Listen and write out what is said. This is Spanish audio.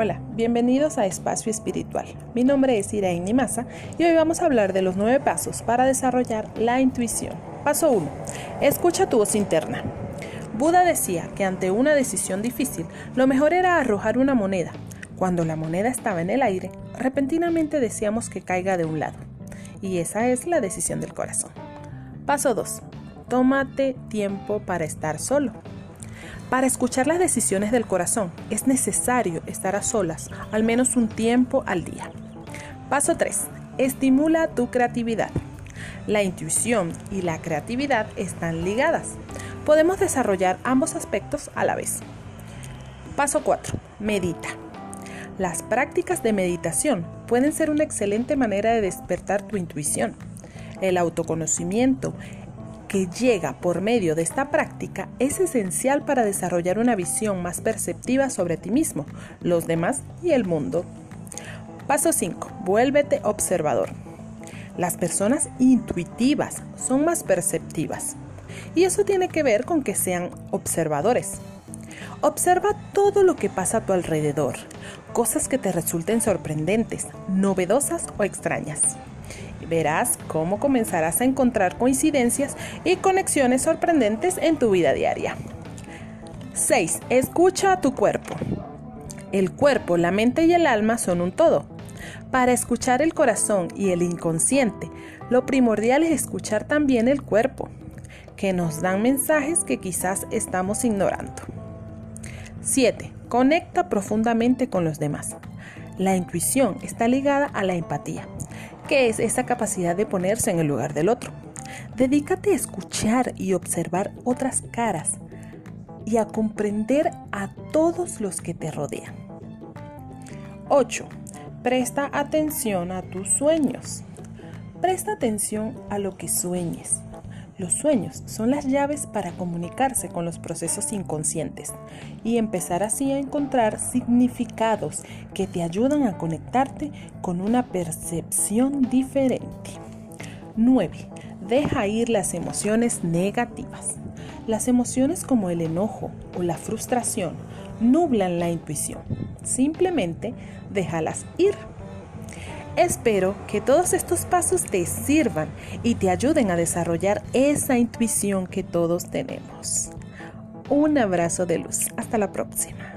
Hola, bienvenidos a Espacio Espiritual. Mi nombre es Iraín Maza y hoy vamos a hablar de los nueve pasos para desarrollar la intuición. Paso 1. Escucha tu voz interna. Buda decía que ante una decisión difícil, lo mejor era arrojar una moneda. Cuando la moneda estaba en el aire, repentinamente decíamos que caiga de un lado. Y esa es la decisión del corazón. Paso 2. Tómate tiempo para estar solo. Para escuchar las decisiones del corazón es necesario estar a solas al menos un tiempo al día. Paso 3. Estimula tu creatividad. La intuición y la creatividad están ligadas. Podemos desarrollar ambos aspectos a la vez. Paso 4. Medita. Las prácticas de meditación pueden ser una excelente manera de despertar tu intuición. El autoconocimiento que llega por medio de esta práctica es esencial para desarrollar una visión más perceptiva sobre ti mismo, los demás y el mundo. Paso 5. Vuélvete observador. Las personas intuitivas son más perceptivas y eso tiene que ver con que sean observadores. Observa todo lo que pasa a tu alrededor, cosas que te resulten sorprendentes, novedosas o extrañas verás cómo comenzarás a encontrar coincidencias y conexiones sorprendentes en tu vida diaria. 6. Escucha a tu cuerpo. El cuerpo, la mente y el alma son un todo. Para escuchar el corazón y el inconsciente, lo primordial es escuchar también el cuerpo, que nos dan mensajes que quizás estamos ignorando. 7. Conecta profundamente con los demás. La intuición está ligada a la empatía que es esa capacidad de ponerse en el lugar del otro. Dedícate a escuchar y observar otras caras y a comprender a todos los que te rodean. 8. Presta atención a tus sueños. Presta atención a lo que sueñes. Los sueños son las llaves para comunicarse con los procesos inconscientes y empezar así a encontrar significados que te ayudan a conectarte con una percepción diferente. 9. Deja ir las emociones negativas. Las emociones como el enojo o la frustración nublan la intuición. Simplemente déjalas ir. Espero que todos estos pasos te sirvan y te ayuden a desarrollar esa intuición que todos tenemos. Un abrazo de luz. Hasta la próxima.